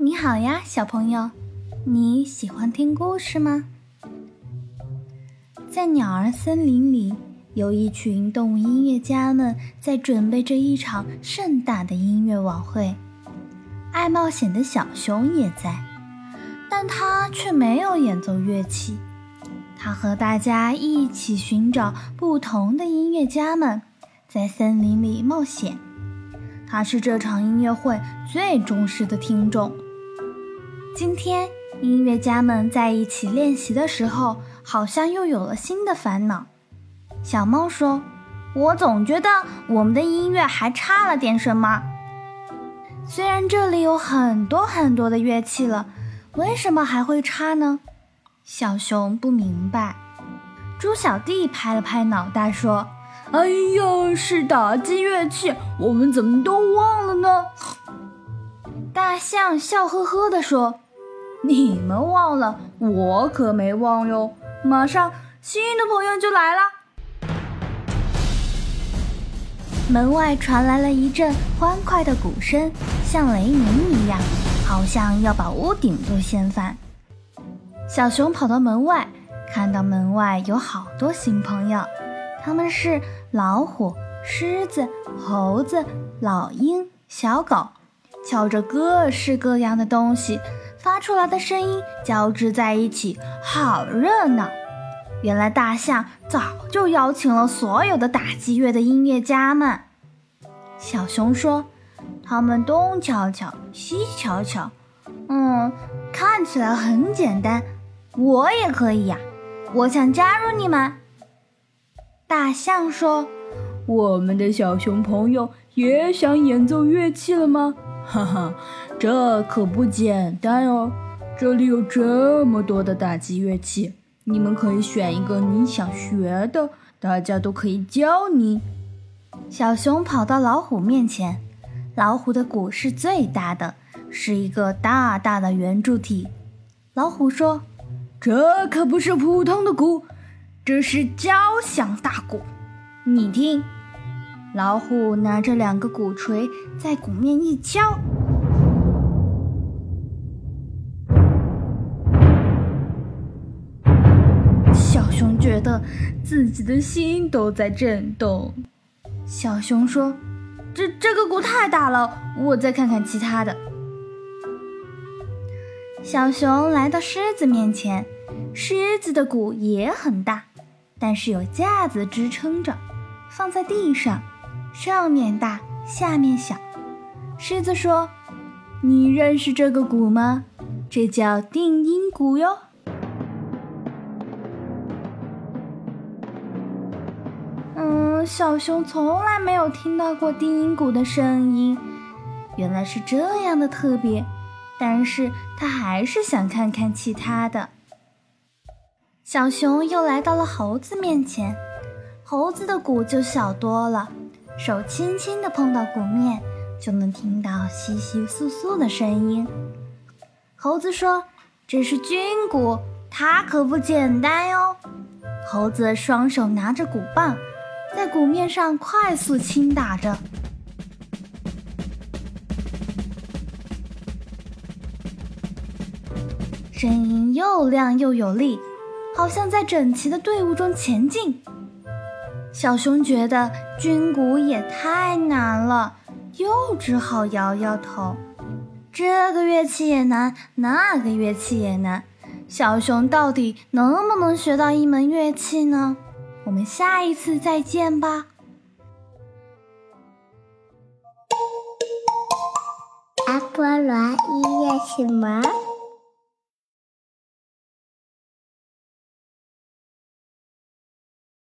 你好呀，小朋友，你喜欢听故事吗？在鸟儿森林里，有一群动物音乐家们在准备着一场盛大的音乐晚会。爱冒险的小熊也在，但他却没有演奏乐器。他和大家一起寻找不同的音乐家们，在森林里冒险。他是这场音乐会最忠实的听众。今天，音乐家们在一起练习的时候，好像又有了新的烦恼。小猫说：“我总觉得我们的音乐还差了点什么。虽然这里有很多很多的乐器了，为什么还会差呢？”小熊不明白。猪小弟拍了拍脑袋说：“哎呀，是打击乐器，我们怎么都忘了呢？”大象笑呵呵地说。你们忘了，我可没忘哟！马上新的朋友就来了。门外传来了一阵欢快的鼓声，像雷鸣一样，好像要把屋顶都掀翻。小熊跑到门外，看到门外有好多新朋友，他们是老虎、狮子、猴子、老鹰、小狗，敲着各式各样的东西。发出来的声音交织在一起，好热闹！原来大象早就邀请了所有的打击乐的音乐家们。小熊说：“他们东瞧瞧，西瞧瞧，嗯，看起来很简单，我也可以呀！我想加入你们。”大象说：“我们的小熊朋友也想演奏乐器了吗？”哈哈，这可不简单哦！这里有这么多的打击乐器，你们可以选一个你想学的，大家都可以教你。小熊跑到老虎面前，老虎的鼓是最大的，是一个大大的圆柱体。老虎说：“这可不是普通的鼓，这是交响大鼓，你听。”老虎拿着两个鼓槌，在鼓面一敲，小熊觉得自己的心都在震动。小熊说：“这这个鼓太大了，我再看看其他的。”小熊来到狮子面前，狮子的鼓也很大，但是有架子支撑着，放在地上。上面大，下面小。狮子说：“你认识这个鼓吗？这叫定音鼓哟。”嗯，小熊从来没有听到过定音鼓的声音，原来是这样的特别。但是他还是想看看其他的。小熊又来到了猴子面前，猴子的鼓就小多了。手轻轻地碰到鼓面，就能听到窸窸窣窣的声音。猴子说：“这是军鼓，它可不简单哟。”猴子双手拿着鼓棒，在鼓面上快速轻打着，声音又亮又有力，好像在整齐的队伍中前进。小熊觉得军鼓也太难了，又只好摇摇头。这个乐器也难，那个乐器也难，小熊到底能不能学到一门乐器呢？我们下一次再见吧。阿波罗音乐启蒙。